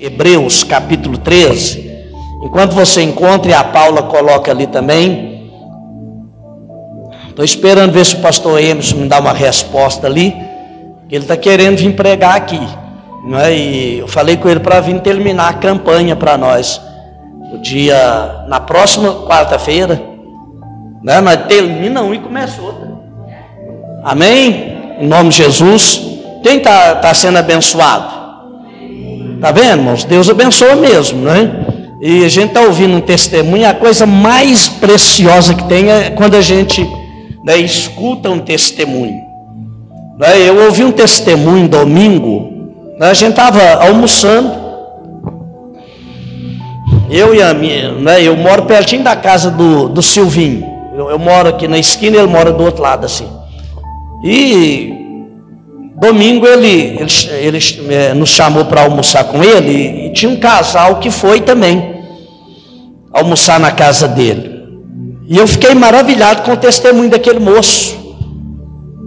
Hebreus capítulo 13. Enquanto você encontra, e a Paula coloca ali também. Estou esperando ver se o pastor Emerson me dá uma resposta ali. Ele está querendo vir pregar aqui. Não é? E eu falei com ele para vir terminar a campanha para nós. O dia, na próxima quarta-feira. Né? Termina um e começa outra. Amém? Em nome de Jesus. Quem está tá sendo abençoado? Tá vendo, irmãos? Deus abençoa mesmo, né? E a gente está ouvindo um testemunho, a coisa mais preciosa que tem é quando a gente né, escuta um testemunho. Né? Eu ouvi um testemunho domingo, né? a gente estava almoçando, eu e a minha, né, eu moro pertinho da casa do, do Silvinho. Eu, eu moro aqui na esquina, ele mora do outro lado assim. E Domingo ele, ele, ele é, nos chamou para almoçar com ele e tinha um casal que foi também almoçar na casa dele. E eu fiquei maravilhado com o testemunho daquele moço,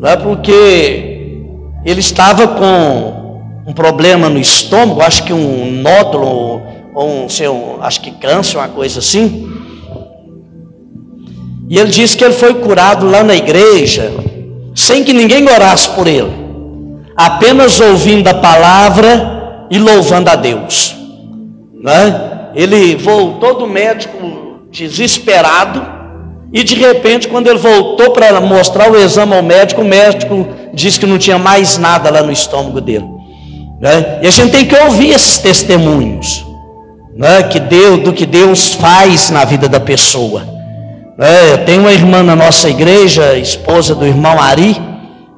não é porque ele estava com um problema no estômago, acho que um nódulo ou um, sei, um, acho que câncer, uma coisa assim. E ele disse que ele foi curado lá na igreja, sem que ninguém orasse por ele apenas ouvindo a palavra e louvando a Deus. Né? Ele voltou do médico desesperado e de repente, quando ele voltou para mostrar o exame ao médico, o médico disse que não tinha mais nada lá no estômago dele. Né? E a gente tem que ouvir esses testemunhos né? que Deus, do que Deus faz na vida da pessoa. Tem uma irmã na nossa igreja, esposa do irmão Ari,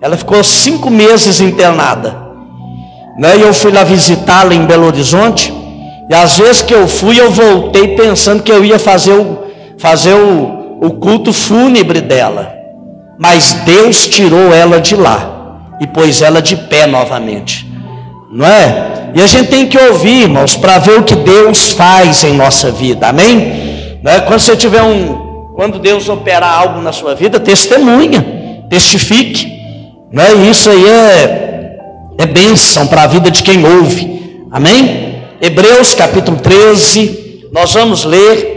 ela ficou cinco meses internada. Né? E eu fui lá visitá-la em Belo Horizonte. E às vezes que eu fui, eu voltei pensando que eu ia fazer o, fazer o, o culto fúnebre dela. Mas Deus tirou ela de lá e pôs ela de pé novamente. Não é? E a gente tem que ouvir, irmãos, para ver o que Deus faz em nossa vida. Amém? Não é? Quando você tiver um, quando Deus operar algo na sua vida, testemunha, testifique. Né? Isso aí é, é bênção para a vida de quem ouve. Amém? Hebreus capítulo 13, nós vamos ler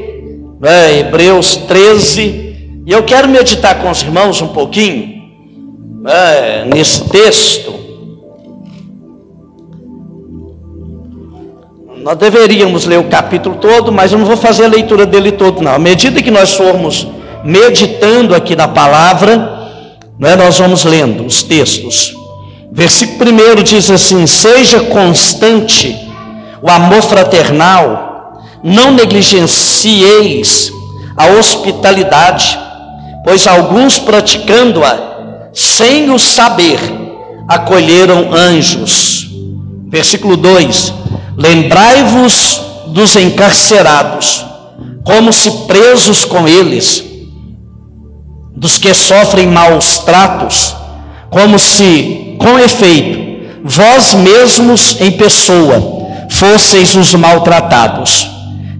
né, Hebreus 13, e eu quero meditar com os irmãos um pouquinho né, nesse texto. Nós deveríamos ler o capítulo todo, mas eu não vou fazer a leitura dele todo, não. À medida que nós formos meditando aqui na palavra, é? Nós vamos lendo os textos. Versículo 1 diz assim: Seja constante o amor fraternal, não negligencieis a hospitalidade, pois alguns praticando-a sem o saber acolheram anjos. Versículo 2: Lembrai-vos dos encarcerados, como se presos com eles dos que sofrem maus tratos, como se, com efeito, vós mesmos em pessoa fosseis os maltratados.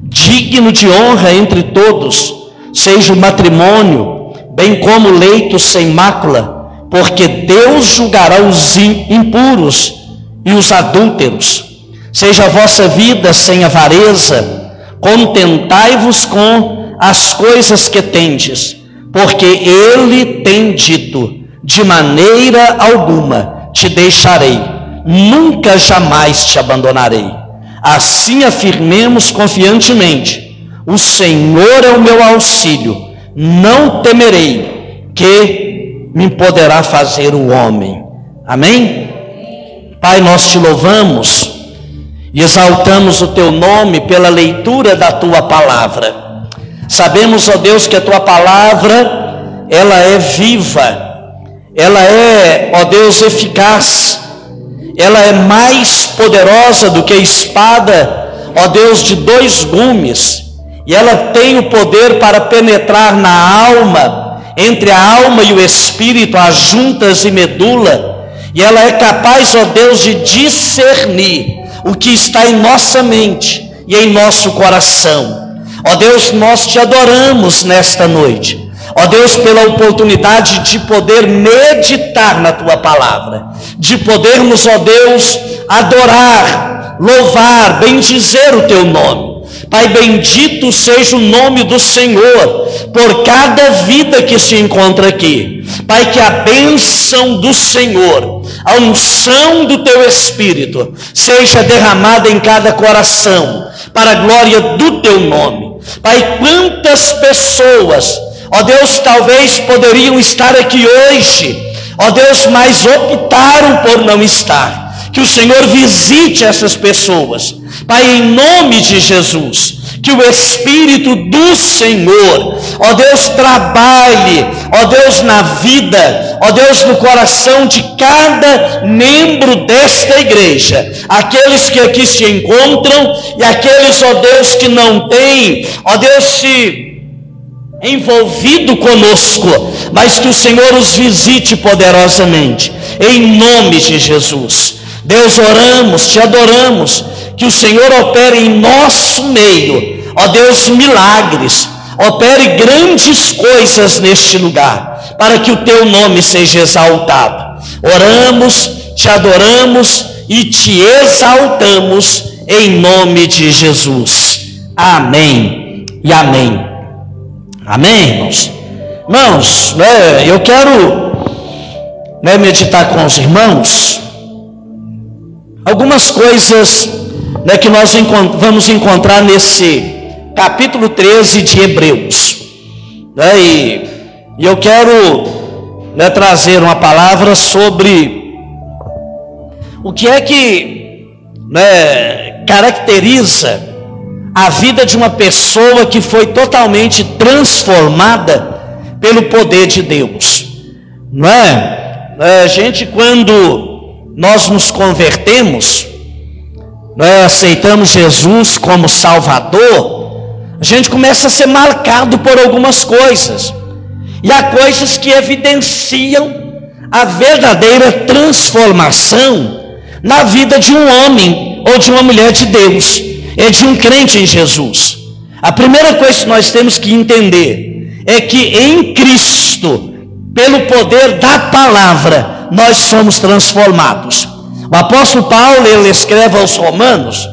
Digno de honra entre todos, seja o matrimônio, bem como leito sem mácula, porque Deus julgará os impuros e os adúlteros. Seja a vossa vida sem avareza, contentai-vos com as coisas que tendes porque ele tem dito: de maneira alguma te deixarei, nunca jamais te abandonarei. Assim afirmemos confiantemente: o Senhor é o meu auxílio, não temerei que me poderá fazer o homem. Amém? Pai, nós te louvamos e exaltamos o teu nome pela leitura da tua palavra. Sabemos, ó Deus, que a tua palavra, ela é viva, ela é, ó Deus, eficaz, ela é mais poderosa do que a espada, ó Deus, de dois gumes, e ela tem o poder para penetrar na alma, entre a alma e o espírito, as juntas e medula, e ela é capaz, ó Deus, de discernir o que está em nossa mente e em nosso coração. Ó Deus, nós te adoramos nesta noite. Ó Deus, pela oportunidade de poder meditar na tua palavra, de podermos, ó Deus, adorar, louvar, bendizer o teu nome. Pai, bendito seja o nome do Senhor por cada vida que se encontra aqui. Pai, que a bênção do Senhor, a unção do teu Espírito, seja derramada em cada coração, para a glória do teu nome. Pai, quantas pessoas, ó Deus, talvez poderiam estar aqui hoje, ó Deus, mas optaram por não estar. Que o Senhor visite essas pessoas. Pai, em nome de Jesus, que o Espírito do Senhor, ó Deus, trabalhe, ó Deus, na vida, ó Deus, no coração de cada membro desta igreja, aqueles que aqui se encontram e aqueles, ó Deus, que não têm, ó Deus, se envolvido conosco, mas que o Senhor os visite poderosamente, em nome de Jesus. Deus, oramos, te adoramos que o Senhor opere em nosso meio, ó Deus, milagres, opere grandes coisas neste lugar, para que o teu nome seja exaltado. Oramos, te adoramos e te exaltamos em nome de Jesus. Amém e amém. Amém, irmãos? Irmãos, né, eu quero né, meditar com os irmãos algumas coisas né, que nós vamos encontrar nesse capítulo 13 de Hebreus. Né, e, e, eu quero né, trazer uma palavra sobre o que é que né, caracteriza a vida de uma pessoa que foi totalmente transformada pelo poder de Deus. Não é? é a gente, quando nós nos convertemos, nós aceitamos Jesus como Salvador, a gente começa a ser marcado por algumas coisas. E há coisas que evidenciam a verdadeira transformação na vida de um homem ou de uma mulher de Deus, é de um crente em Jesus. A primeira coisa que nós temos que entender é que em Cristo, pelo poder da palavra, nós somos transformados. O apóstolo Paulo, ele escreve aos Romanos,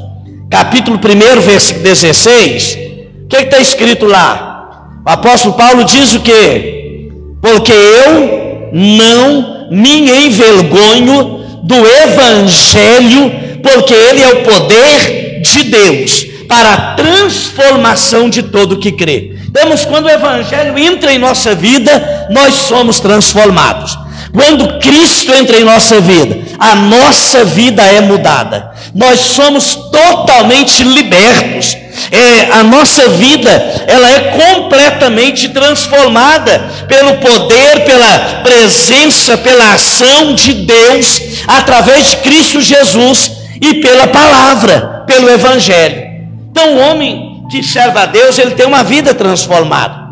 capítulo 1, versículo 16. O que está escrito lá? O apóstolo Paulo diz o que? Porque eu não me envergonho do evangelho, porque ele é o poder de Deus para a transformação de todo que crê. Temos quando o evangelho entra em nossa vida, nós somos transformados. Quando Cristo entra em nossa vida, a nossa vida é mudada. Nós somos totalmente libertos. É, a nossa vida ela é completamente transformada pelo poder, pela presença, pela ação de Deus através de Cristo Jesus e pela palavra, pelo Evangelho. Então, o homem que serve a Deus, ele tem uma vida transformada.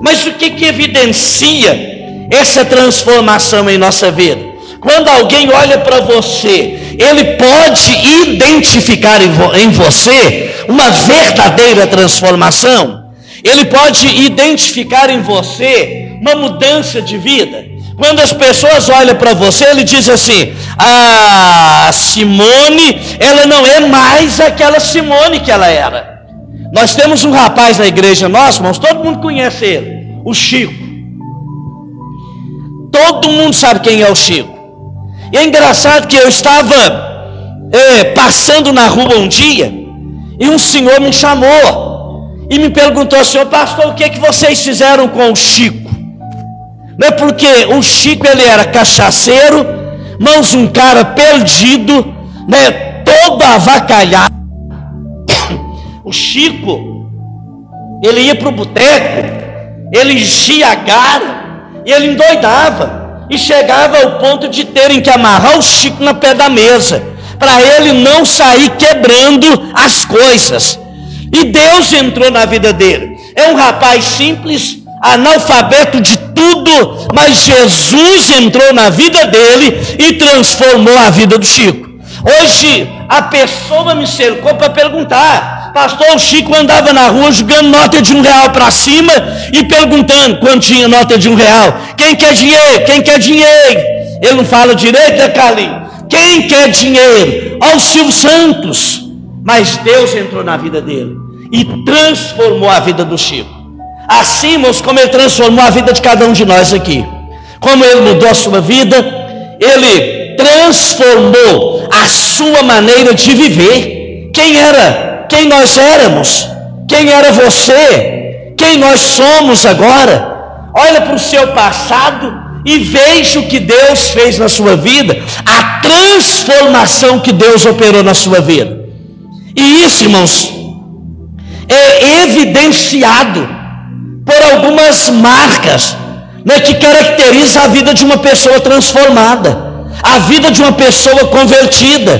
Mas o que, que evidencia essa transformação em nossa vida. Quando alguém olha para você, ele pode identificar em você uma verdadeira transformação. Ele pode identificar em você uma mudança de vida. Quando as pessoas olham para você, ele diz assim: a Simone, ela não é mais aquela Simone que ela era. Nós temos um rapaz na igreja nossa, irmãos, todo mundo conhece ele, o Chico. Todo mundo sabe quem é o Chico. E é engraçado que eu estava é, passando na rua um dia e um senhor me chamou e me perguntou, senhor pastor, o que, é que vocês fizeram com o Chico? Não é porque o Chico ele era cachaceiro, mas um cara perdido, né, todo avacalhado. O Chico, ele ia para o boteco, ele enchia a cara, ele endoidava e chegava ao ponto de terem que amarrar o Chico na pé da mesa, para ele não sair quebrando as coisas. E Deus entrou na vida dele. É um rapaz simples, analfabeto de tudo, mas Jesus entrou na vida dele e transformou a vida do Chico. Hoje a pessoa me cercou para perguntar: Pastor Chico andava na rua jogando nota de um real para cima e perguntando quando tinha nota de um real: quem quer dinheiro? Quem quer dinheiro? Ele não fala direito, né, Carlinhos? Quem quer dinheiro? Ao Silvio Santos. Mas Deus entrou na vida dele e transformou a vida do Chico. Assim, irmãos, como ele transformou a vida de cada um de nós aqui. Como ele mudou a sua vida, ele transformou a sua maneira de viver. Quem era? Quem nós éramos? Quem era você? Quem nós somos agora? Olha para o seu passado e veja o que Deus fez na sua vida, a transformação que Deus operou na sua vida. E isso, irmãos, é evidenciado por algumas marcas né, que caracteriza a vida de uma pessoa transformada, a vida de uma pessoa convertida.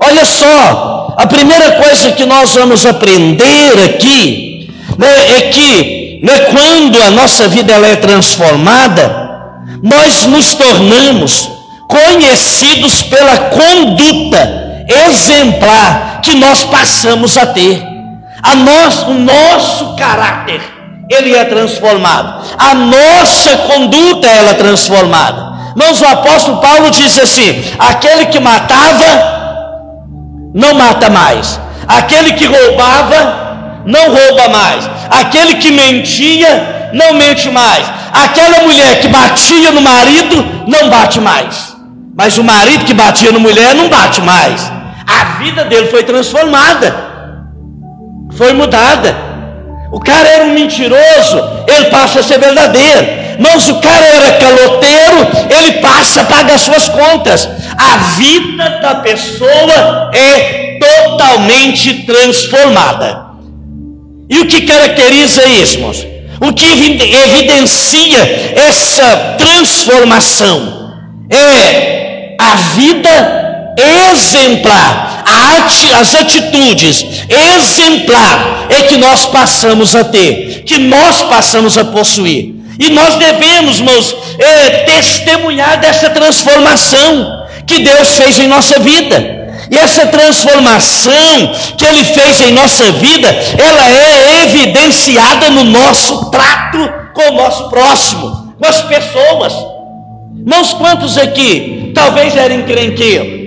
Olha só, a primeira coisa que nós vamos aprender aqui né, é que né, quando a nossa vida ela é transformada, nós nos tornamos conhecidos pela conduta exemplar que nós passamos a ter. A nós, o nosso caráter, ele é transformado. A nossa conduta ela é transformada. Mas o apóstolo Paulo diz assim: aquele que matava, não mata mais. Aquele que roubava, não rouba mais. Aquele que mentia, não mente mais aquela mulher que batia no marido não bate mais. Mas o marido que batia na mulher não bate mais. A vida dele foi transformada. Foi mudada. O cara era um mentiroso, ele passa a ser verdadeiro. Mas o cara era caloteiro, ele passa a pagar suas contas. A vida da pessoa é totalmente transformada. E o que caracteriza isso, irmãos? O que evidencia essa transformação é a vida exemplar, as atitudes exemplar é que nós passamos a ter, que nós passamos a possuir. E nós devemos, irmãos, é, testemunhar dessa transformação que Deus fez em nossa vida. E essa transformação que Ele fez em nossa vida, ela é evidenciada no nosso trato com o nosso próximo, com as pessoas. Irmãos, quantos aqui talvez eram encrenqueiros?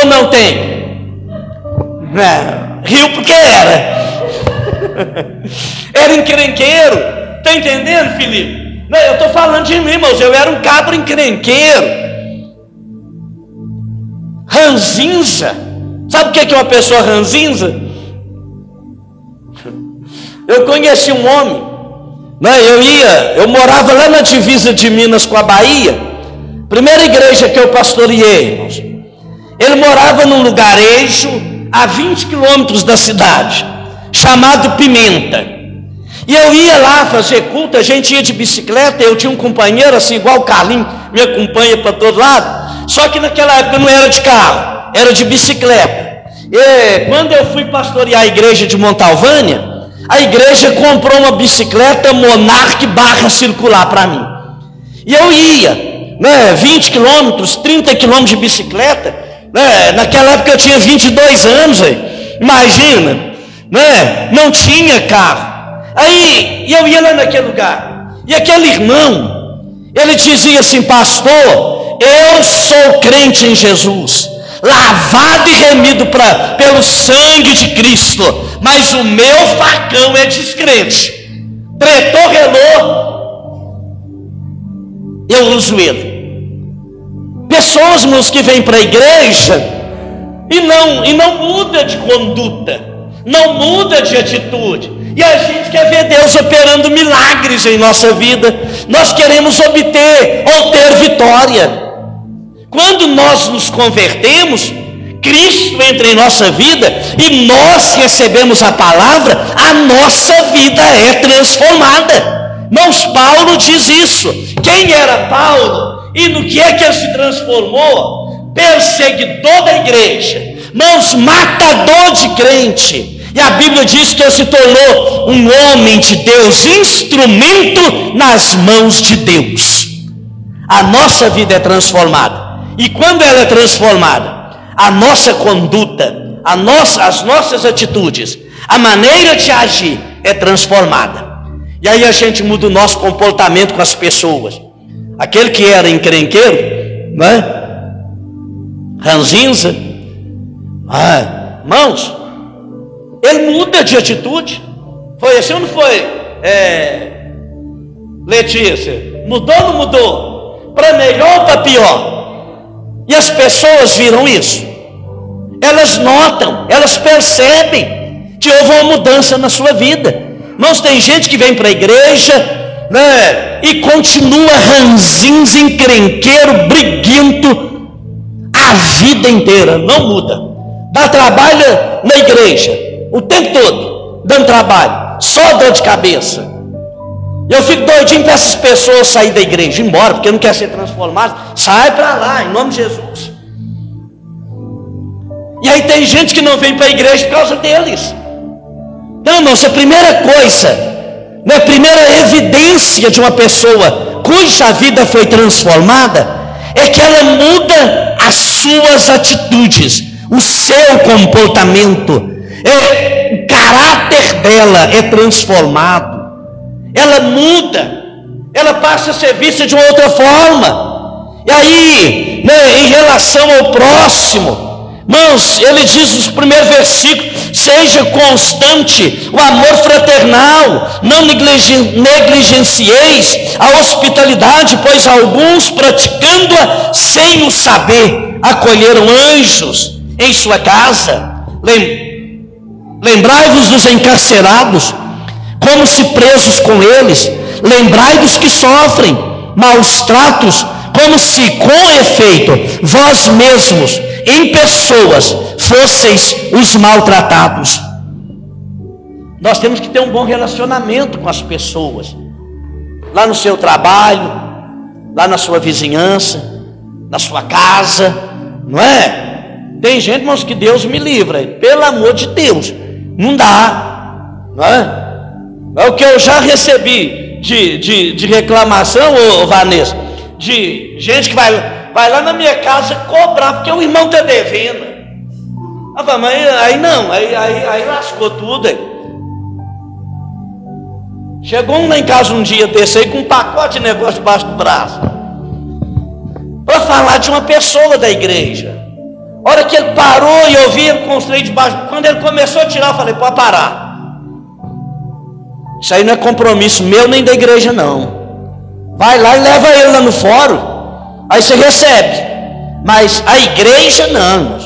Ou não tem? É, riu porque era. era encrenqueiro. Está entendendo, Felipe? Não, eu estou falando de mim, irmãos. Eu era um cabro encrenqueiro ranzinza. Sabe o que é uma pessoa ranzinza? Eu conheci um homem, né? eu ia, eu morava lá na divisa de Minas com a Bahia, primeira igreja que eu pastoreei. Ele morava num lugarejo a 20 quilômetros da cidade, chamado Pimenta. E eu ia lá fazer culto, a gente ia de bicicleta, eu tinha um companheiro assim, igual o Carlinho, me acompanha para todo lado. Só que naquela época não era de carro, era de bicicleta. E quando eu fui pastorear a igreja de Montalvânia, a igreja comprou uma bicicleta Monarch barra circular para mim. E eu ia, né, 20 quilômetros, 30 quilômetros de bicicleta. Né, naquela época eu tinha 22 anos, aí, imagina, né, não tinha carro. Aí eu ia lá naquele lugar, e aquele irmão, ele dizia assim, pastor, eu sou crente em Jesus, lavado e remido pra, pelo sangue de Cristo, mas o meu facão é descrente. Tretou, relou, eu uso ele. Pessoas, meus, que vêm para a igreja e não, e não muda de conduta, não muda de atitude. E a gente quer ver Deus operando milagres em nossa vida. Nós queremos obter ou ter vitória. Quando nós nos convertemos, Cristo entra em nossa vida e nós recebemos a palavra, a nossa vida é transformada. Mãos Paulo diz isso. Quem era Paulo e no que é que ele se transformou? Perseguidor da igreja, mãos matador de crente. E a Bíblia diz que ele se tornou um homem de Deus, instrumento nas mãos de Deus. A nossa vida é transformada. E quando ela é transformada, a nossa conduta, nossa, as nossas atitudes, a maneira de agir é transformada. E aí a gente muda o nosso comportamento com as pessoas. Aquele que era encrenqueiro, né? Ranzinza, ah, mãos, ele muda de atitude. Foi assim ou não foi? É, Letícia, mudou ou não mudou? Para melhor ou para pior? E as pessoas viram isso. Elas notam, elas percebem que houve uma mudança na sua vida. Irmãos, tem gente que vem para a igreja né, e continua ranzinho, encrenqueiro, briguento a vida inteira, não muda. Dá trabalho na igreja o tempo todo, dando trabalho, só dor de cabeça. Eu fico doidinho para essas pessoas sair da igreja, ir embora, porque não quer ser transformado. Sai para lá, em nome de Jesus. E aí tem gente que não vem para a igreja por causa deles. Não, irmãos, a primeira coisa, né, a primeira evidência de uma pessoa cuja vida foi transformada, é que ela muda as suas atitudes, o seu comportamento, é, o caráter dela é transformado, ela muda, ela passa a ser vista de uma outra forma. E aí, né, em relação ao próximo, Irmãos, ele diz no primeiro versículo: seja constante o amor fraternal, não negligencieis a hospitalidade, pois alguns, praticando-a sem o saber, acolheram anjos em sua casa. Lembrai-vos dos encarcerados, como se presos com eles, lembrai dos que sofrem maus tratos, como se com efeito vós mesmos em pessoas fosseis os maltratados. Nós temos que ter um bom relacionamento com as pessoas, lá no seu trabalho, lá na sua vizinhança, na sua casa, não é? Tem gente, irmãos, que Deus me livra, pelo amor de Deus, não dá, não é? É o que eu já recebi de, de, de reclamação, ô, Vanessa, de gente que vai vai lá na minha casa cobrar, porque o irmão está devendo. Ah, mas aí não, aí, aí, aí lascou tudo. Aí. Chegou um lá em casa um dia desse aí com um pacote de negócio debaixo do braço. Para falar de uma pessoa da igreja. A hora que ele parou e eu vi ele com debaixo. Quando ele começou a tirar, eu falei, pode parar. Isso aí não é compromisso meu nem da igreja, não. Vai lá e leva ele lá no fórum. Aí você recebe. Mas a igreja não.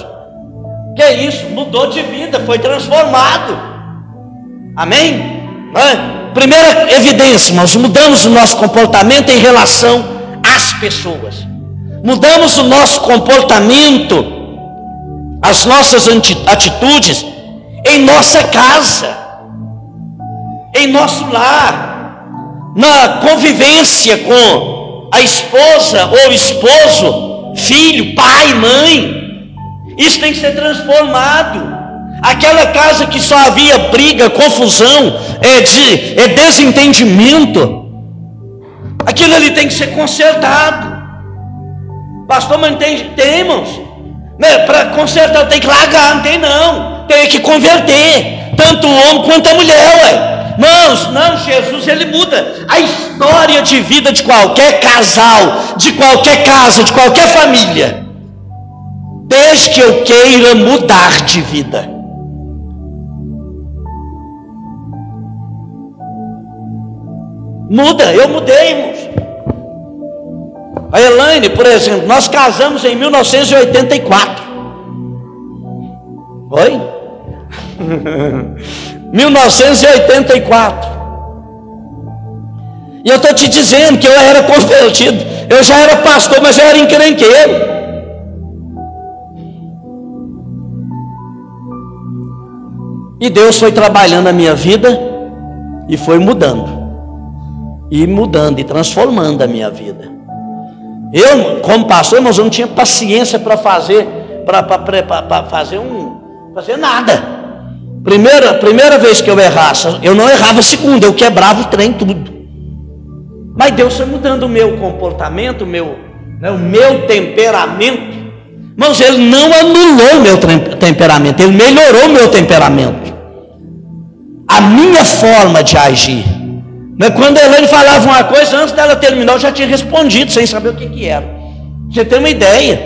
Que é isso? Mudou de vida, foi transformado. Amém? É? Primeira evidência, nós mudamos o nosso comportamento em relação às pessoas. Mudamos o nosso comportamento, as nossas atitudes em nossa casa, em nosso lar, na convivência com a esposa ou esposo, filho, pai, mãe. Isso tem que ser transformado. Aquela casa que só havia briga, confusão, é, de, é desentendimento, aquilo ali tem que ser consertado. Pastor, mas não tem, irmãos. Né? Para consertar tem que largar, não tem não. Tem que converter, tanto o homem quanto a mulher, ué. Irmãos, não, Jesus ele muda a história de vida de qualquer casal, de qualquer casa, de qualquer família. Desde que eu queira mudar de vida. Muda, eu mudei, irmãos. A Elaine, por exemplo, nós casamos em 1984. Oi? 1984. E eu estou te dizendo que eu era convertido, eu já era pastor, mas eu era encrenqueiro. E Deus foi trabalhando a minha vida e foi mudando, e mudando, e transformando a minha vida. Eu, como pastor, mas eu não tinha paciência para fazer, para fazer um, fazer nada. Primeira, primeira vez que eu errasse, eu não errava a segunda, eu quebrava o trem tudo. Mas Deus foi mudando o meu comportamento, o meu, né, o meu temperamento, Irmãos, ele não anulou o meu temperamento, ele melhorou o meu temperamento. A minha forma de agir. Mas quando a Elaine falava uma coisa, antes dela terminar, eu já tinha respondido, sem saber o que, que era. Você tem uma ideia.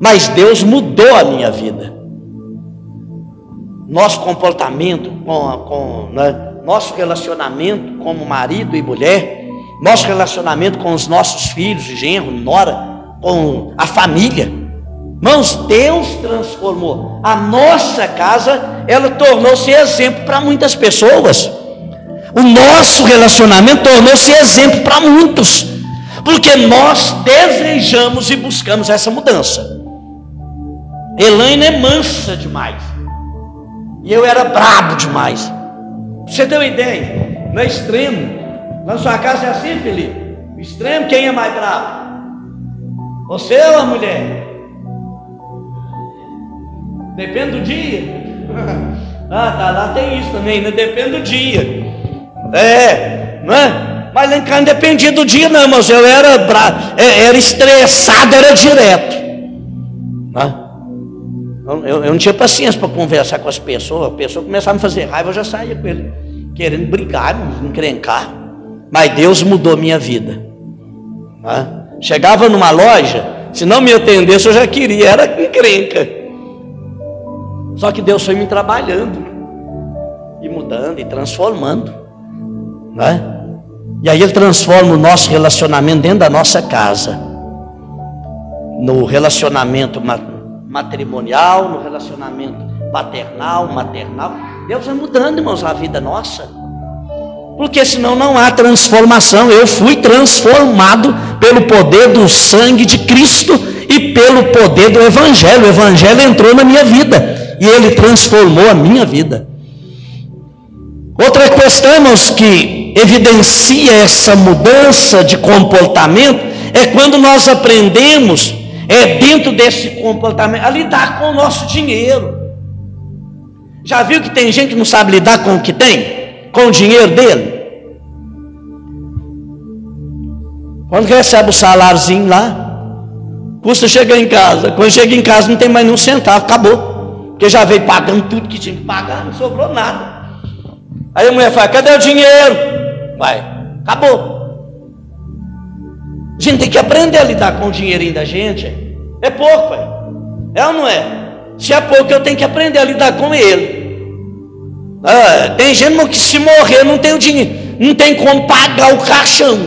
Mas Deus mudou a minha vida. Nosso comportamento, com, com né, nosso relacionamento como marido e mulher, nosso relacionamento com os nossos filhos, genro, nora, com a família. Irmãos, Deus transformou. A nossa casa, ela tornou-se exemplo para muitas pessoas. O nosso relacionamento tornou-se exemplo para muitos. Porque nós desejamos e buscamos essa mudança. Elaine é mansa demais. E eu era brabo demais. você ter uma ideia, no extremo, na sua casa é assim, Felipe? O extremo, quem é mais brabo? Você ou a mulher? Depende do dia. ah, tá, lá tem isso também, né? Depende do dia. É, não é? Mas lá em casa não dependia do dia, não, mas eu era bravo, é, era estressado, era direto. Né? Eu, eu, não tinha paciência para conversar com as pessoas. A pessoa começava a me fazer raiva, eu já saía com ele, querendo brigar, encrencar. Mas Deus mudou minha vida. Né? Chegava numa loja, se não me atendesse, eu já queria, era encrenca. Só que Deus foi me trabalhando, e mudando, e transformando. Né? E aí Ele transforma o nosso relacionamento dentro da nossa casa, no relacionamento matrimonial, no relacionamento paternal, maternal. Deus vai mudando, irmãos, a vida nossa. Porque senão não há transformação. Eu fui transformado pelo poder do sangue de Cristo e pelo poder do Evangelho. O Evangelho entrou na minha vida e ele transformou a minha vida. Outra questão, irmãos, que evidencia essa mudança de comportamento é quando nós aprendemos é dentro desse comportamento, a lidar com o nosso dinheiro. Já viu que tem gente que não sabe lidar com o que tem? Com o dinheiro dele? Quando recebe o saláriozinho lá, custa chegar em casa. Quando chega em casa não tem mais nenhum centavo, acabou. Porque já veio pagando tudo que tinha que pagar, não sobrou nada. Aí a mulher fala: cadê o dinheiro? Vai, acabou. A gente tem que aprender a lidar com o dinheirinho da gente. É pouco, pai. É ou não é? Se é pouco, eu tenho que aprender a lidar com ele. Ah, tem gente que se morrer não tem o dinheiro, não tem como pagar o caixão,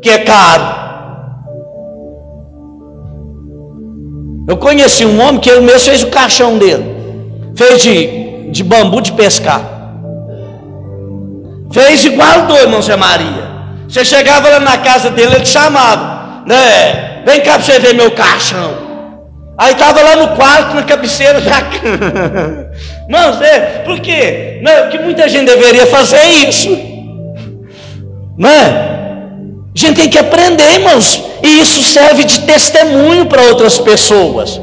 que é caro. Eu conheci um homem que ele mesmo fez o caixão dele. Fez de, de bambu de pescar. Fez igual doido, irmão Zé Maria. Você chegava lá na casa dele, ele te chamava, né? Vem cá para você ver meu caixão. Aí estava lá no quarto, na cabeceira da cama. Não, é, por quê? Não, que muita gente deveria fazer isso. Não é? A gente tem que aprender, irmãos. E isso serve de testemunho para outras pessoas.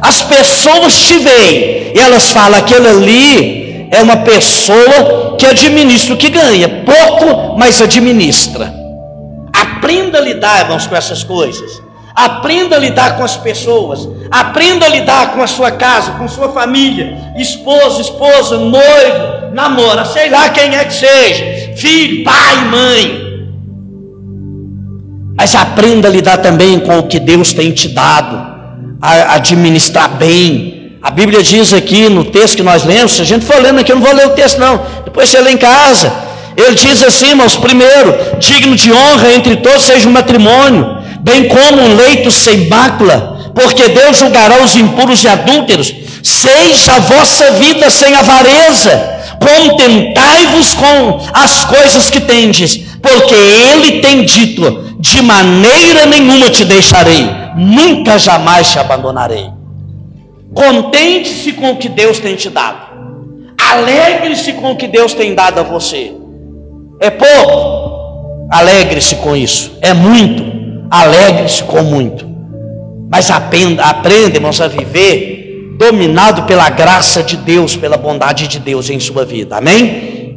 As pessoas te veem e elas falam: aquele ali é uma pessoa que administra o que ganha, pouco, mas administra. Aprenda a lidar, irmãos, com essas coisas. Aprenda a lidar com as pessoas. Aprenda a lidar com a sua casa, com sua família, esposa, esposa, noivo, namora, sei lá quem é que seja, filho, pai, mãe. Mas aprenda a lidar também com o que Deus tem te dado, a administrar bem. A Bíblia diz aqui no texto que nós lemos, se a gente for lendo aqui, eu não vou ler o texto não, depois você lê em casa. Ele diz assim, irmãos, primeiro, digno de honra entre todos seja o matrimônio, bem como um leito sem mácula, porque Deus julgará os impuros e adúlteros. Seja a vossa vida sem avareza, contentai-vos com as coisas que tendes, porque Ele tem dito: de maneira nenhuma te deixarei, nunca jamais te abandonarei. Contente-se com o que Deus tem te dado, alegre-se com o que Deus tem dado a você. É pouco, alegre-se com isso, é muito alegre-se com muito. Mas aprenda, aprenda, irmãos, a viver dominado pela graça de Deus, pela bondade de Deus em sua vida. Amém?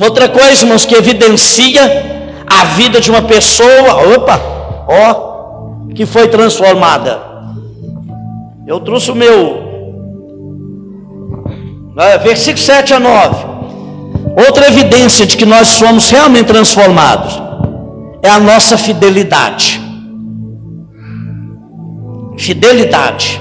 Outra coisa, irmãos, que evidencia a vida de uma pessoa, opa, ó, que foi transformada. Eu trouxe o meu. É, versículo 7 a 9. Outra evidência de que nós somos realmente transformados é a nossa fidelidade. Fidelidade.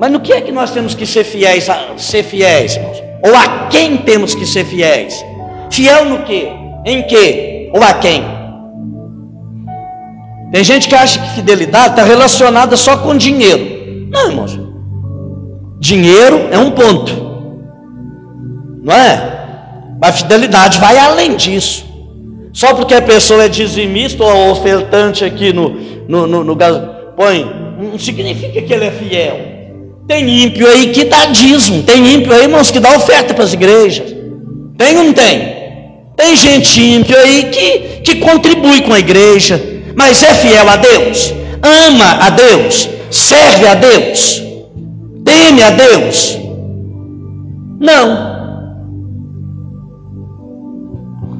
Mas no que é que nós temos que ser fiéis, ser fiéis, irmãos? Ou a quem temos que ser fiéis? Fiel no que? Em que? Ou a quem? Tem gente que acha que fidelidade está relacionada só com dinheiro. Não, irmãos. Dinheiro é um ponto, não é? Mas fidelidade vai além disso. Só porque a pessoa é dizimista ou ofertante aqui no, no, no, no põe, não significa que ele é fiel. Tem ímpio aí que dá dízimo, tem ímpio aí, irmãos, que dá oferta para as igrejas. Tem ou não tem? Tem gente ímpio aí que, que contribui com a igreja, mas é fiel a Deus, ama a Deus, serve a Deus, teme a Deus. Não.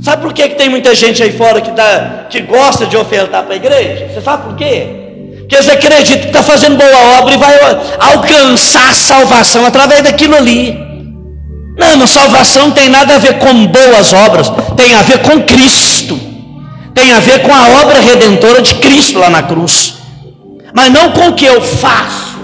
Sabe por que, que tem muita gente aí fora que, tá, que gosta de ofertar para a igreja? Você sabe por quê? Porque eles acreditam que está fazendo boa obra e vai alcançar a salvação através daquilo ali. Não, salvação não tem nada a ver com boas obras, tem a ver com Cristo, tem a ver com a obra redentora de Cristo lá na cruz, mas não com o que eu faço,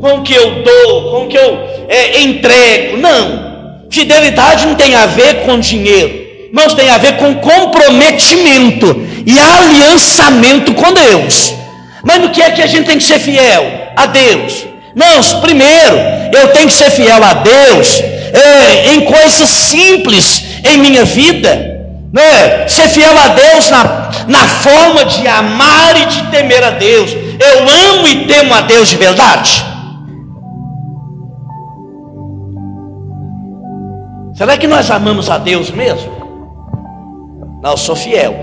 com o que eu dou, com o que eu é, entrego, não. Fidelidade não tem a ver com dinheiro, Irmãos, tem a ver com comprometimento e aliançamento com Deus. Mas no que é que a gente tem que ser fiel? A Deus. Irmãos, primeiro, eu tenho que ser fiel a Deus é, em coisas simples em minha vida. Né? Ser fiel a Deus na, na forma de amar e de temer a Deus. Eu amo e temo a Deus de verdade. Será que nós amamos a Deus mesmo? Não, eu sou fiel.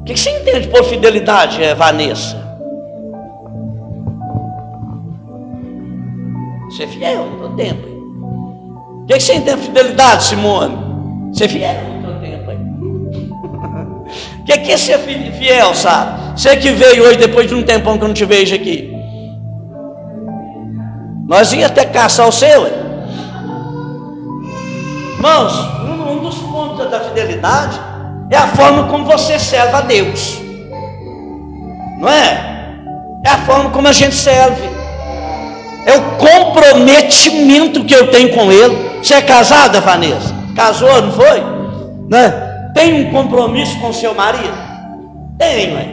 O que você entende por fidelidade, eh, Vanessa? Ser fiel todo tempo. O que você entende por fidelidade, Simone? Ser fiel. Que é ser fiel, sabe? Você que veio hoje depois de um tempão que eu não te vejo aqui. Nós ia até caçar o seu. Irmãos, um dos pontos da fidelidade é a forma como você serve a Deus. Não é? É a forma como a gente serve. É o comprometimento que eu tenho com Ele. Você é casada, Vanessa? Casou, não foi? Né? Tem um compromisso com seu marido? Tem, ué.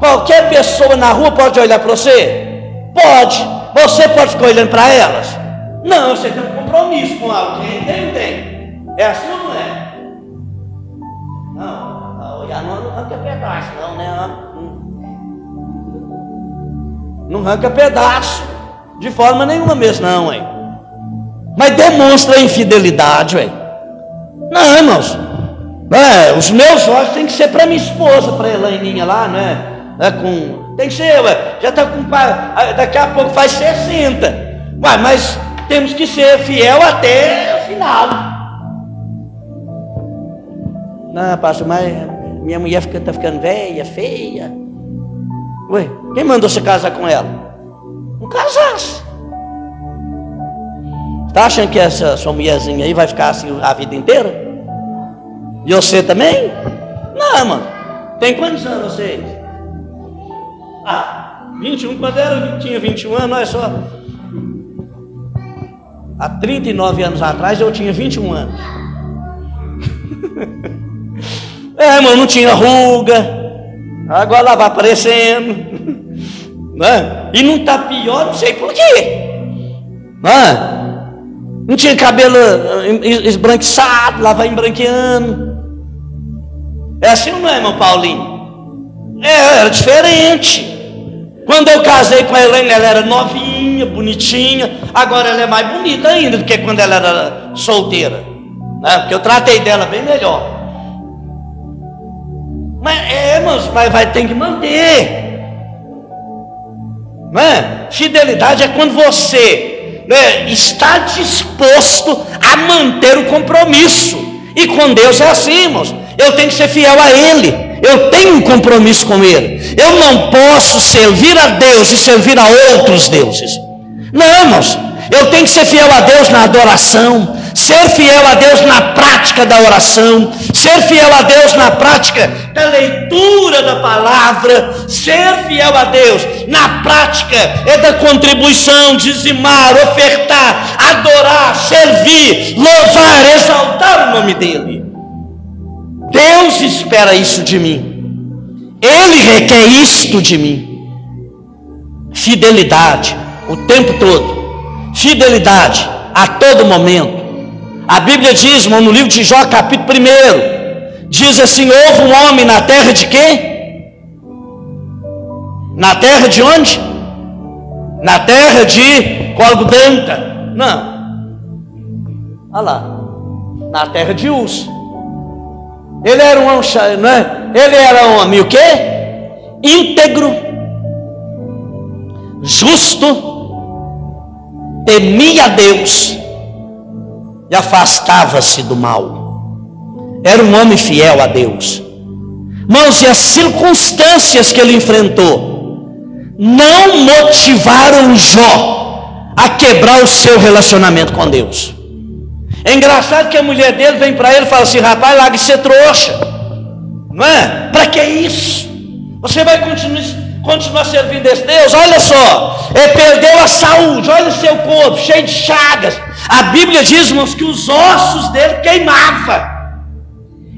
Qualquer pessoa na rua pode olhar para você? Pode. Você pode ficar olhando para elas? Não, você tem um compromisso com alguém. Tem, tem. É assim ou não é? Não, já não arranca pedaço, não, né? Não arranca pedaço, de forma nenhuma mesmo, não, hein? Mas demonstra infidelidade, velho. Não, irmãos. É, os meus olhos tem que ser para minha esposa, para a Elaininha lá, né? É, com, tem que ser, ué. Já está com. Daqui a pouco faz 60. Ué, mas temos que ser fiel até o final. Não, pastor, mas minha mulher está tá ficando velha, feia. Ué, quem mandou você casar com ela? Não casasse. Está achando que essa sua mulherzinha aí vai ficar assim a vida inteira? E você também? Não, mano. Tem quantos anos vocês? Ah, 21. Quando era, tinha 21 anos, olha só. Há 39 anos atrás eu tinha 21 anos. É, irmão, não tinha ruga. Agora lá vai aparecendo. Né? E não está pior, não sei por quê. Né? Não tinha cabelo eh, esbranquiçado, lá vai embranqueando. É assim ou não é, irmão Paulinho? É, era diferente. Quando eu casei com a Helena, ela era novinha, bonitinha. Agora ela é mais bonita ainda do que quando ela era solteira. Né? Porque eu tratei dela bem melhor. Mas, é, irmãos, mas vai ter que manter. Não é? Fidelidade é quando você né, está disposto a manter o compromisso. E com Deus é assim, irmãos. Eu tenho que ser fiel a Ele. Eu tenho um compromisso com Ele. Eu não posso servir a Deus e servir a outros deuses. Não, irmãos. Eu tenho que ser fiel a Deus na adoração, ser fiel a Deus na prática da oração, ser fiel a Deus na prática da leitura da palavra, ser fiel a Deus na prática é da contribuição, dizimar, ofertar, adorar, servir, louvar, exaltar o nome dEle. Deus espera isso de mim, Ele requer isto de mim, fidelidade o tempo todo fidelidade a todo momento. A Bíblia diz, irmão, no livro de Jó, capítulo 1, diz assim: houve um homem na terra de quê? Na terra de onde? Na terra de Colgudanta. Não. Olha lá. Na terra de Uz. Ele era um homem, não é? Ele era um homem o quê? Íntegro, justo, temia Deus e afastava-se do mal. Era um homem fiel a Deus. Irmãos, e as circunstâncias que ele enfrentou não motivaram Jó a quebrar o seu relacionamento com Deus. É engraçado que a mulher dele vem para ele e fala assim: rapaz, larga de ser trouxa, não é? Para que isso? Você vai continuar continuar servindo esse Deus, olha só, ele perdeu a saúde, olha o seu corpo, cheio de chagas. A Bíblia diz, irmãos, que os ossos dele queimavam.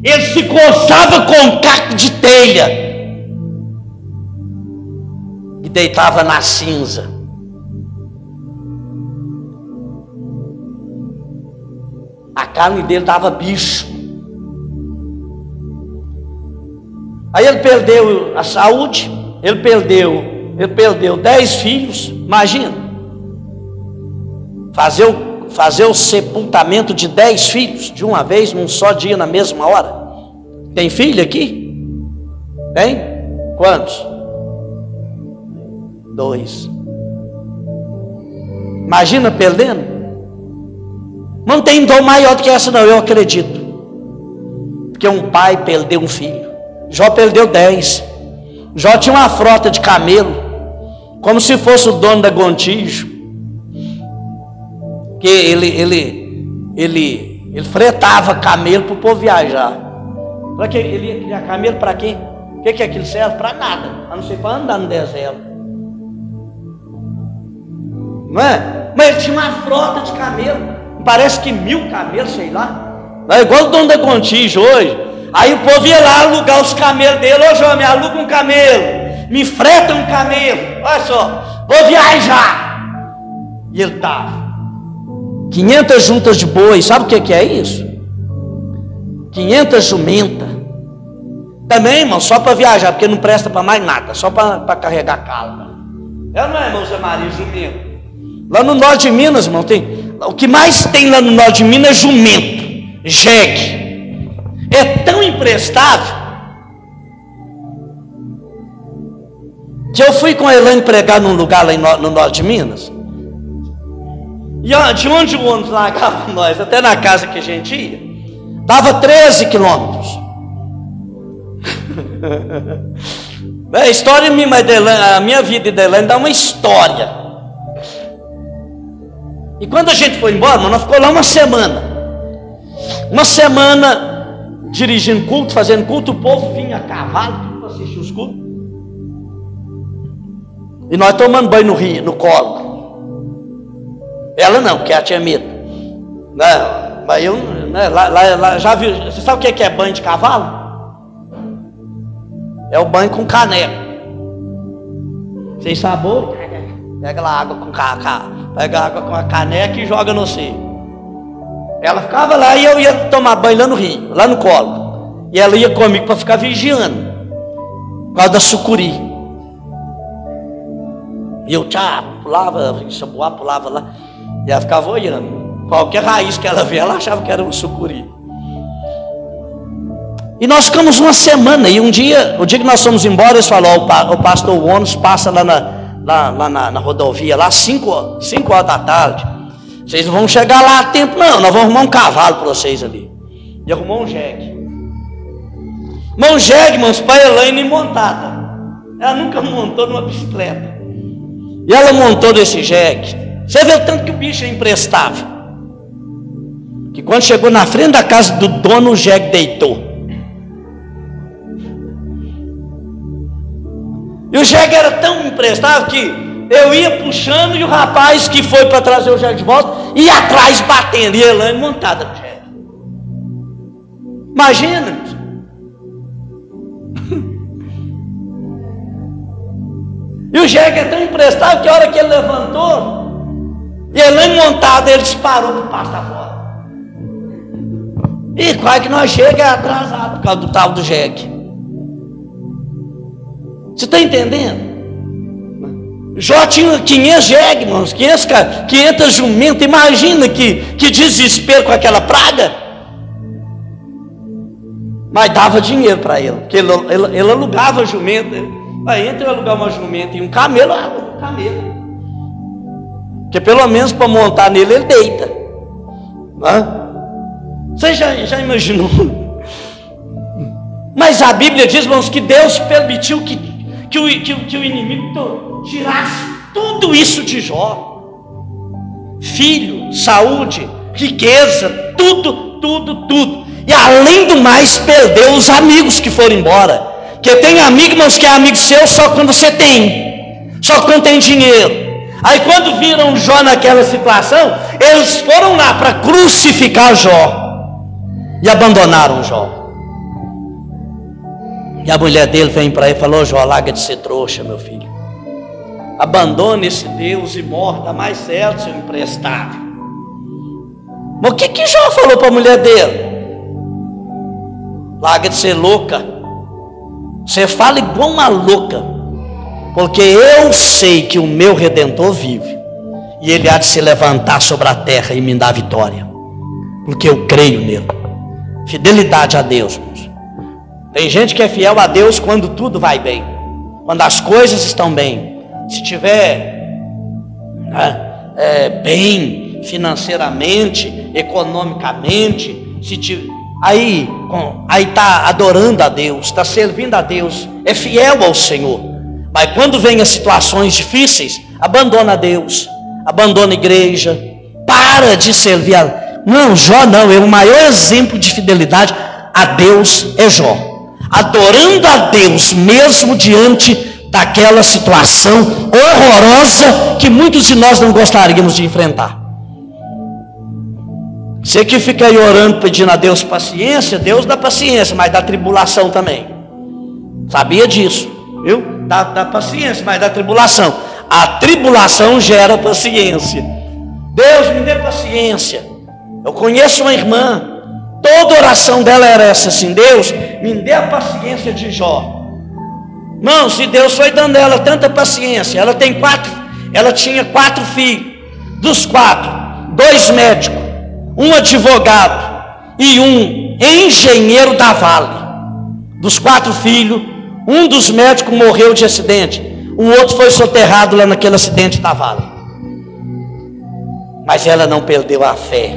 Ele se coçava com caco de telha e deitava na cinza. Carne dele dava bicho. Aí ele perdeu a saúde, ele perdeu, ele perdeu dez filhos, imagina. Fazer o, fazer o sepultamento de dez filhos de uma vez, num só dia, na mesma hora. Tem filho aqui? Tem? Quantos? Dois. Imagina perdendo? Não tem dor maior do que essa, não, eu acredito. Porque um pai perdeu um filho. Jó perdeu dez. Jó tinha uma frota de camelo, como se fosse o dono da Gontijo. Que ele, ele, ele, ele fretava camelo para o povo viajar. Para que ele ia criar camelo para quê? O que, que aquilo serve? Para nada, a não ser para andar no deserto. Não é? Mas ele tinha uma frota de camelo. Parece que mil camelos, sei lá. É igual o dono da Gontijo hoje. Aí o povo ia lá alugar os camelos dele. Ô João, me aluga um camelo. Me freta um camelo. Olha só, vou viajar. E ele estava. 500 juntas de boi. Sabe o que, que é isso? 500 jumentas. Também, irmão, só para viajar, porque não presta para mais nada, só para carregar calma. É não é, irmão Zé Maria, jumento? Lá no norte de Minas, irmão, tem. O que mais tem lá no norte de Minas é jumento, jegue é tão imprestável que eu fui com a Elaine pregar num lugar lá no, norte de Minas. E de onde o ônibus largava nós, até na casa que a gente ia, dava 13 quilômetros. é, a história minha, a minha vida de Elaine dá uma história. E quando a gente foi embora, nós ficou lá uma semana. Uma semana dirigindo culto, fazendo culto, o povo vinha a cavalo para assistir os cultos. E nós tomando banho no rio, no colo. Ela não, porque ela tinha medo. Não, mas eu, né, lá, lá, lá, já viu, você sabe o que é banho de cavalo? É o banho com caneco. Sem sabor, pega lá água com caca, pega água com a caneca e joga no seio. Ela ficava lá e eu ia tomar banho lá no rio, lá no colo. E ela ia comigo para ficar vigiando. Por causa da sucuri. E eu tchá, pulava, enxabuá, pulava lá. E ela ficava olhando. Qualquer raiz que ela via, ela achava que era um sucuri. E nós ficamos uma semana. E um dia, o dia que nós fomos embora, eles falaram: o pastor Wonos passa lá na, lá, lá na, na rodovia, lá 5 horas da tarde. Vocês não vão chegar lá a tempo, não. Nós vamos arrumar um cavalo para vocês ali. E arrumou um jegue. Mão jegue, irmãos, para Elaine montada. Ela nunca montou numa bicicleta. E ela montou desse jegue. Você vê o tanto que o bicho é imprestável. Que quando chegou na frente da casa do dono, o jegue deitou. E o jegue era tão imprestável que eu ia puxando e o rapaz que foi para trazer o jegue de volta ia atrás batendo. E Elaine montada no jegue. Imagina. E o jegue é tão emprestado que a hora que ele levantou, e ele montado, ele disparou para o pasto fora. E quase que nós chega atrasado por causa do tal do jegue. Você está entendendo? Jó tinha 500 jegue, irmãos, 500, 500 jumentas. Imagina que, que desespero com aquela praga. Mas dava dinheiro para ele, porque ele, ele, ele alugava jumento. Aí entre eu alugar uma jumenta e um camelo, ah, um camelo. Porque pelo menos para montar nele ele deita. Né? Você já, já imaginou? Mas a Bíblia diz, irmãos, que Deus permitiu que, que, o, que, que o inimigo tirasse tudo isso de Jó. Filho, saúde, riqueza, tudo, tudo, tudo. E além do mais, perdeu os amigos que foram embora. Porque tem amigo, mas que é amigo seu só quando você tem, só quando tem dinheiro. Aí quando viram Jó naquela situação, eles foram lá para crucificar Jó e abandonaram Jó. E a mulher dele vem para ele e falou: Jó, larga de ser trouxa, meu filho. Abandone esse Deus e morra, dá mais certo, seu emprestado. Mas o que, que Jó falou para a mulher dele? Larga de ser louca. Você fala igual uma louca, porque eu sei que o meu redentor vive, e ele há de se levantar sobre a terra e me dar vitória, porque eu creio nele. Fidelidade a Deus. Tem gente que é fiel a Deus quando tudo vai bem, quando as coisas estão bem. Se tiver né, é, bem financeiramente, economicamente, se tiver aí aí está adorando a Deus, está servindo a Deus, é fiel ao Senhor. Mas quando vem as situações difíceis, abandona Deus, abandona a igreja, para de servir a não, Jó não, é o maior exemplo de fidelidade a Deus é Jó. Adorando a Deus mesmo diante daquela situação horrorosa que muitos de nós não gostaríamos de enfrentar. Você que fica aí orando, pedindo a Deus paciência, Deus dá paciência, mas dá tribulação também. Sabia disso, viu? Dá, dá paciência, mas dá tribulação. A tribulação gera paciência. Deus me dê paciência. Eu conheço uma irmã, toda oração dela era essa assim: Deus, me dê a paciência de Jó. Não, se Deus foi dando ela tanta paciência, ela tem quatro, ela tinha quatro filhos, dos quatro, dois médicos um advogado e um engenheiro da Vale. Dos quatro filhos, um dos médicos morreu de acidente, o outro foi soterrado lá naquele acidente da Vale. Mas ela não perdeu a fé,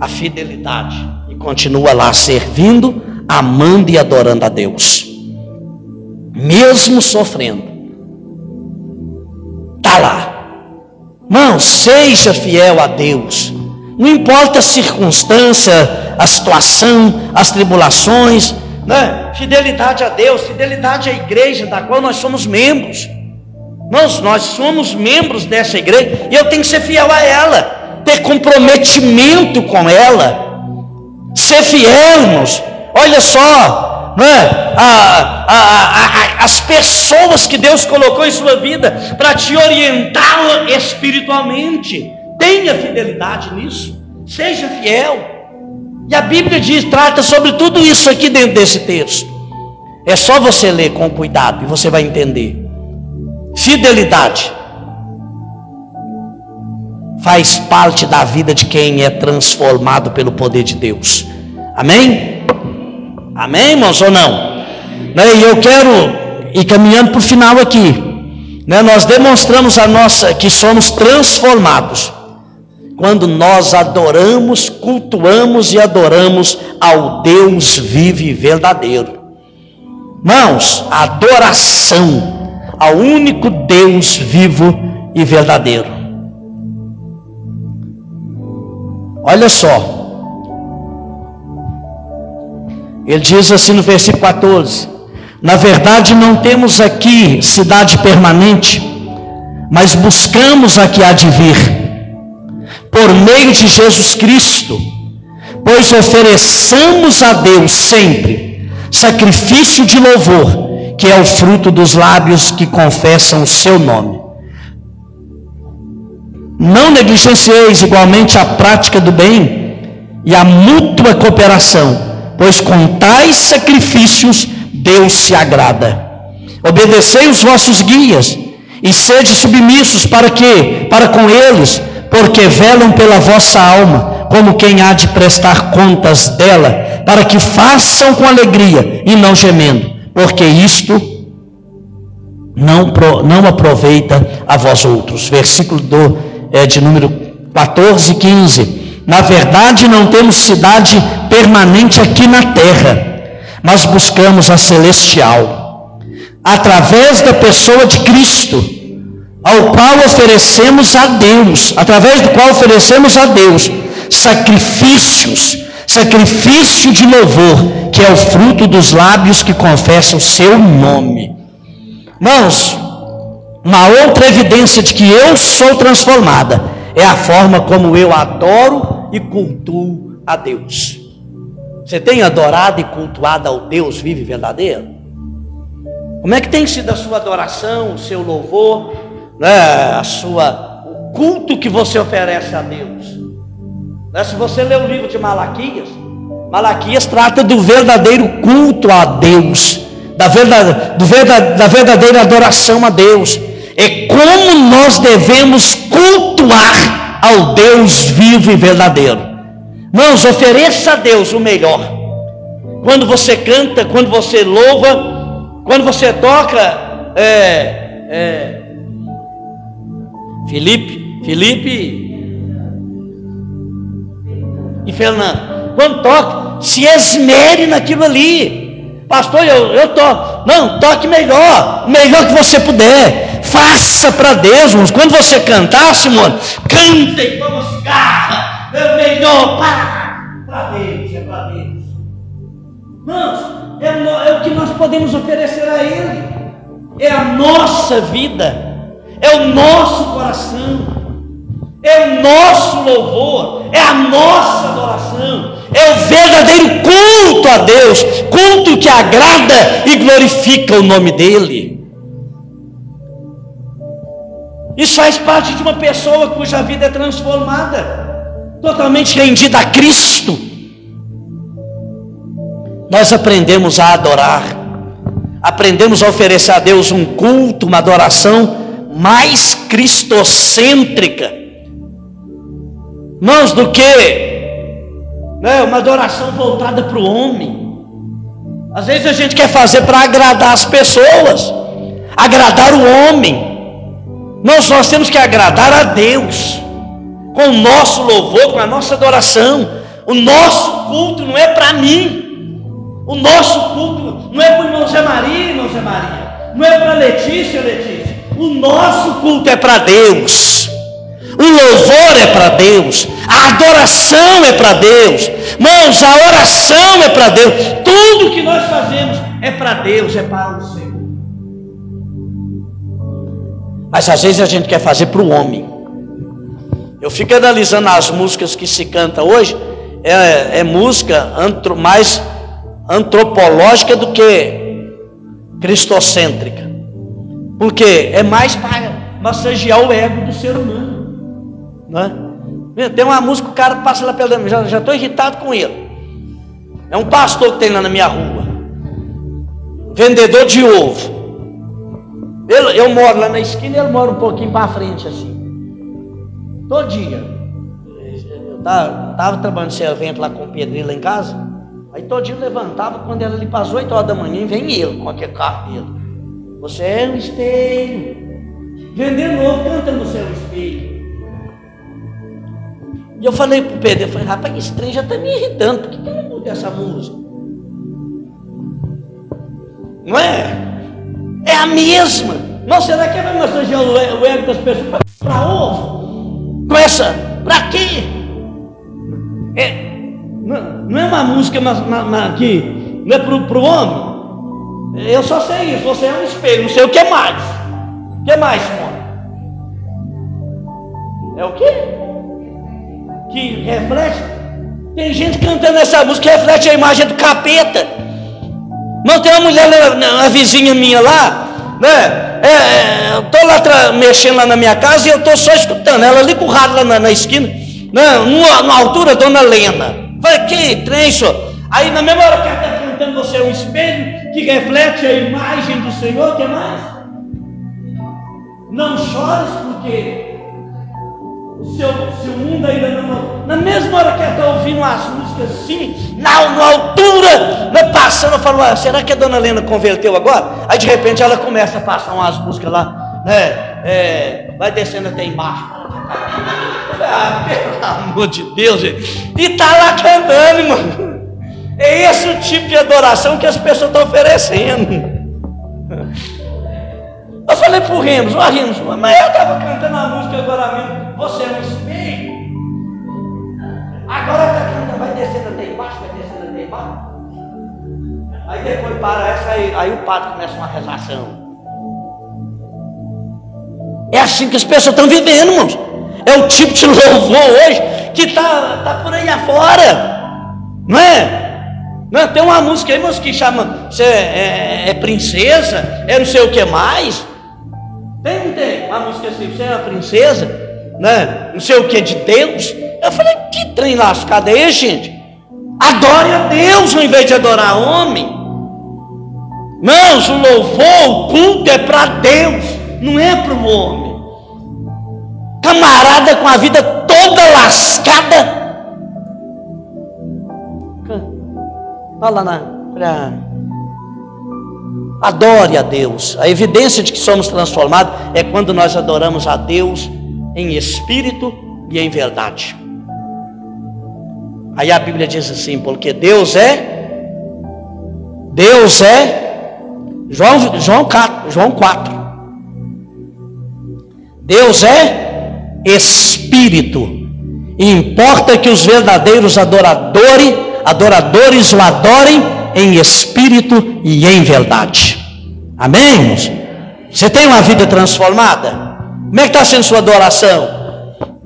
a fidelidade e continua lá servindo, amando e adorando a Deus. Mesmo sofrendo. Está lá. Não, seja fiel a Deus. Não importa a circunstância, a situação, as tribulações, né? fidelidade a Deus, fidelidade à igreja da qual nós somos membros. Nós, nós somos membros dessa igreja e eu tenho que ser fiel a ela, ter comprometimento com ela, ser fiel, irmãos. Olha só, né? a, a, a, as pessoas que Deus colocou em sua vida para te orientar espiritualmente. Tenha fidelidade nisso. Seja fiel. E a Bíblia diz, trata sobre tudo isso aqui dentro desse texto. É só você ler com cuidado e você vai entender. Fidelidade faz parte da vida de quem é transformado pelo poder de Deus. Amém? Amém, irmãos, ou não? Né, e eu quero ir caminhando para o final aqui. Né? Nós demonstramos a nossa que somos transformados quando nós adoramos, cultuamos e adoramos ao Deus vivo e verdadeiro. Mãos, adoração ao único Deus vivo e verdadeiro. Olha só. Ele diz assim no versículo 14: Na verdade, não temos aqui cidade permanente, mas buscamos a que há de vir, por meio de Jesus Cristo, pois ofereçamos a Deus sempre sacrifício de louvor, que é o fruto dos lábios que confessam o seu nome. Não negligencieis igualmente a prática do bem e a mútua cooperação pois com tais sacrifícios Deus se agrada. Obedecei os vossos guias e sede submissos para quê? Para com eles, porque velam pela vossa alma, como quem há de prestar contas dela, para que façam com alegria e não gemendo, porque isto não, não aproveita a vós outros. Versículo do, é, de número 14 e 15. Na verdade, não temos cidade permanente aqui na terra, mas buscamos a celestial, através da pessoa de Cristo, ao qual oferecemos a Deus, através do qual oferecemos a Deus sacrifícios, sacrifício de louvor, que é o fruto dos lábios que confessam o seu nome. Irmãos, uma outra evidência de que eu sou transformada é a forma como eu adoro e cultuo a Deus. Você tem adorado e cultuado ao Deus vivo verdadeiro? Como é que tem sido a sua adoração, o seu louvor, né, a sua, o culto que você oferece a Deus? Né, se você ler o livro de Malaquias, Malaquias trata do verdadeiro culto a Deus, da, verdade, da verdadeira adoração a Deus é como nós devemos cultuar ao Deus vivo e verdadeiro. Mãos, ofereça a Deus o melhor. Quando você canta, quando você louva, quando você toca, é, é, Felipe, Felipe e Fernando, quando toca, se esmere naquilo ali. Pastor, eu, eu tô. Não, toque melhor, melhor que você puder. Faça para Deus, irmãos. Quando você cantar, Simone, canta e vamos garra. É melhor para Deus, é para Deus. Irmãos, é, é o que nós podemos oferecer a Ele. É a nossa vida, é o nosso coração é o nosso louvor, é a nossa adoração, é o verdadeiro culto a Deus, culto que agrada e glorifica o nome dEle. Isso faz parte de uma pessoa cuja vida é transformada, totalmente rendida a Cristo. Nós aprendemos a adorar, aprendemos a oferecer a Deus um culto, uma adoração mais cristocêntrica, mãos do que né, uma adoração voltada para o homem. Às vezes a gente quer fazer para agradar as pessoas, agradar o homem. Nós, nós temos que agradar a Deus com o nosso louvor, com a nossa adoração. O nosso culto não é para mim. O nosso culto não é para o irmão Zé Maria, irmão Zé Maria. Não é para Letícia, Letícia. O nosso culto é para Deus. O louvor é para Deus. A adoração é para Deus. Mãos, a oração é para Deus. Tudo que nós fazemos é para Deus, é para o Mas às vezes a gente quer fazer para o homem. Eu fico analisando as músicas que se canta hoje, é, é música antro, mais antropológica do que cristocêntrica. Porque é mais para massagear o ego do ser humano. Não é? Tem uma música, o cara passa lá pela. Já estou irritado com ele. É um pastor que tem lá na minha rua. Vendedor de ovo. Ele, eu moro lá na esquina e ele mora um pouquinho para frente assim. Todo dia. Eu estava trabalhando de servente lá com o pedreiro lá em casa. Aí todo dia eu levantava, quando ela ali passou 8 horas da manhã, vem ele com aquele carro dele. Você é um espelho. Vendendo novo, cantando é um espelho. E eu falei pro pedreiro, eu falei, rapaz, esse trem já está me irritando, por que, que eu não mudo essa música? Não é? É a mesma. Não, será que vai massagear o ego das pessoas para ovo? Com essa, para quê? É, não, não, é uma música mas, mas, mas, que não é para o homem. Eu só sei isso, você é um espelho, não sei o que mais. O que mais, mano? É o quê? Que reflete. Tem gente cantando essa música que reflete a imagem do capeta. Não tem uma mulher, uma vizinha minha lá, né? É, é, eu estou lá mexendo lá na minha casa e eu estou só escutando. Ela ali com o rádio lá na, na esquina, né? numa, numa altura, dona Lena. Falei, que trem, senhor? Aí na mesma hora que ela está cantando, você é um espelho que reflete a imagem do Senhor, o que mais? Não chores porque o seu, seu mundo ainda não. Na mesma hora que ela está ouvindo as músicas assim, na, na altura, né, passando, eu falo, ah, será que a dona Helena converteu agora? Aí de repente ela começa a passar umas músicas lá, né? É, vai descendo até embaixo. Ah, pelo amor de Deus, gente. E tá lá cantando, irmão. É esse o tipo de adoração que as pessoas estão oferecendo. Eu falei para o Remos, ó Remos, mas eu estava cantando a música agora mesmo, você é um espelho. Agora está cantando, vai descendo até embaixo, vai descendo até embaixo. Aí depois para essa, aí, aí o padre começa uma rezação. É assim que as pessoas estão vivendo, irmãos. É o tipo de louvor hoje que está tá por aí afora. Não é? Não, tem uma música aí, irmãos, que chama você é, é, princesa, é não sei o que mais. Tem, tem? Uma música assim, você é uma princesa, né? Não sei o que de Deus. Eu falei, que trem lascado é esse, gente? Adore a Deus ao invés de adorar homem. Não, o louvor, o culto é para Deus, não é para o homem. Camarada com a vida toda lascada. Olha lá na. Pra Adore a Deus. A evidência de que somos transformados é quando nós adoramos a Deus em espírito e em verdade. Aí a Bíblia diz assim: porque Deus é, Deus é, João, João, 4, João 4. Deus é espírito. E importa que os verdadeiros adoradores, adoradores o adorem em espírito e em verdade. Amém, irmãos? Você tem uma vida transformada? Como é que está sendo sua adoração?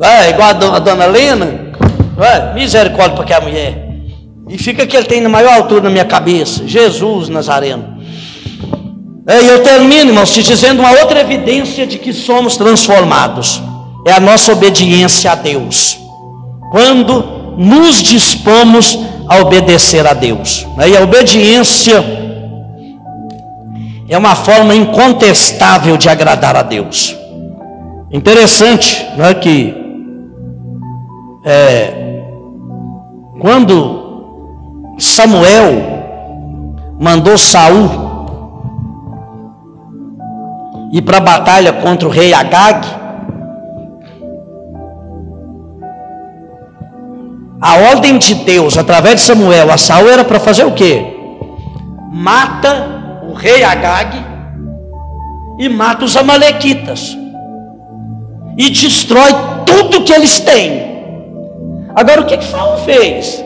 É, igual a dona Lena? É, misericórdia para aquela mulher. E fica que ele tem na maior altura na minha cabeça. Jesus Nazareno. É, e eu termino, irmãos, te dizendo uma outra evidência de que somos transformados. É a nossa obediência a Deus. Quando nos dispomos a obedecer a Deus. E a obediência é uma forma incontestável de agradar a Deus. Interessante, não é que é, quando Samuel mandou Saul ir para a batalha contra o rei Agag, A ordem de Deus através de Samuel a Saul era para fazer o quê? Mata o rei Agag e mata os amalequitas e destrói tudo que eles têm. Agora o que que Saul fez?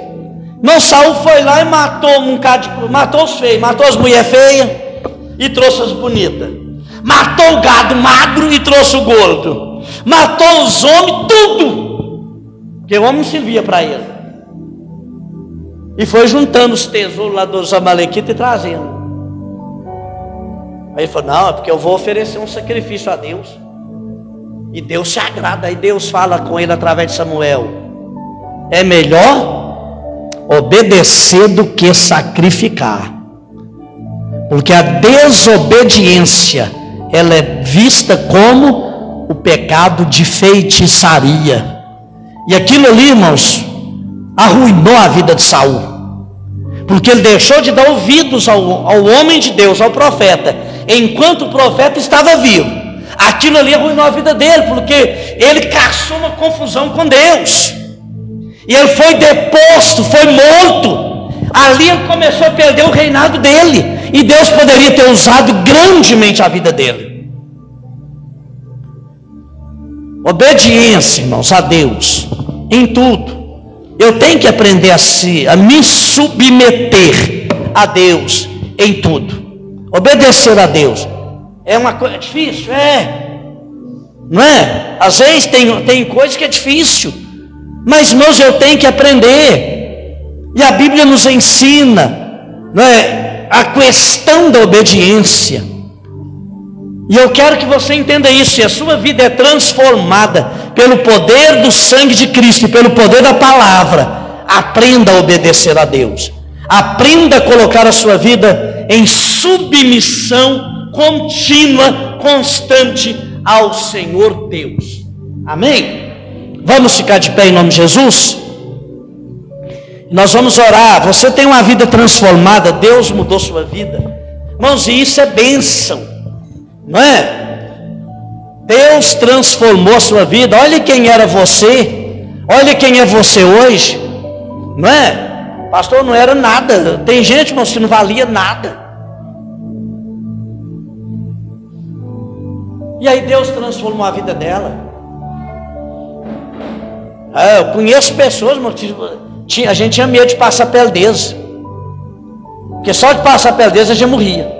Não, Saul foi lá e matou um de, matou os feios, matou as mulheres feias e trouxe as bonitas. Matou o gado magro e trouxe o gordo. Matou os homens, tudo. Porque o homem servia para ele. E foi juntando os tesouros lá dos Amalequitas e trazendo. Aí ele falou: Não, é porque eu vou oferecer um sacrifício a Deus. E Deus se agrada. Aí Deus fala com ele através de Samuel: É melhor obedecer do que sacrificar. Porque a desobediência ela é vista como o pecado de feitiçaria. E aquilo ali, irmãos, arruinou a vida de Saul. Porque ele deixou de dar ouvidos ao, ao homem de Deus, ao profeta, enquanto o profeta estava vivo. Aquilo ali arruinou a vida dele, porque ele caçou uma confusão com Deus. E ele foi deposto, foi morto. Ali ele começou a perder o reinado dele. E Deus poderia ter usado grandemente a vida dele. Obediência, irmãos, a Deus, em tudo. Eu tenho que aprender a, se, a me submeter a Deus em tudo. Obedecer a Deus. É uma coisa difícil? É. Não é? Às vezes tem, tem coisa que é difícil. Mas, irmãos, eu tenho que aprender. E a Bíblia nos ensina, não é? A questão da obediência. E eu quero que você entenda isso. Se a sua vida é transformada pelo poder do sangue de Cristo e pelo poder da palavra, aprenda a obedecer a Deus. Aprenda a colocar a sua vida em submissão contínua, constante ao Senhor Deus. Amém? Vamos ficar de pé em nome de Jesus? Nós vamos orar. Você tem uma vida transformada, Deus mudou sua vida. Irmãos, e isso é bênção, não é? Deus transformou a sua vida. Olha quem era você, olha quem é você hoje, não é? Pastor, não era nada. Tem gente, irmãos, que não valia nada. E aí Deus transformou a vida dela. Ah, eu conheço pessoas, tinha, a gente tinha medo de passar pele deles. Porque só de passar pele deles a gente morria.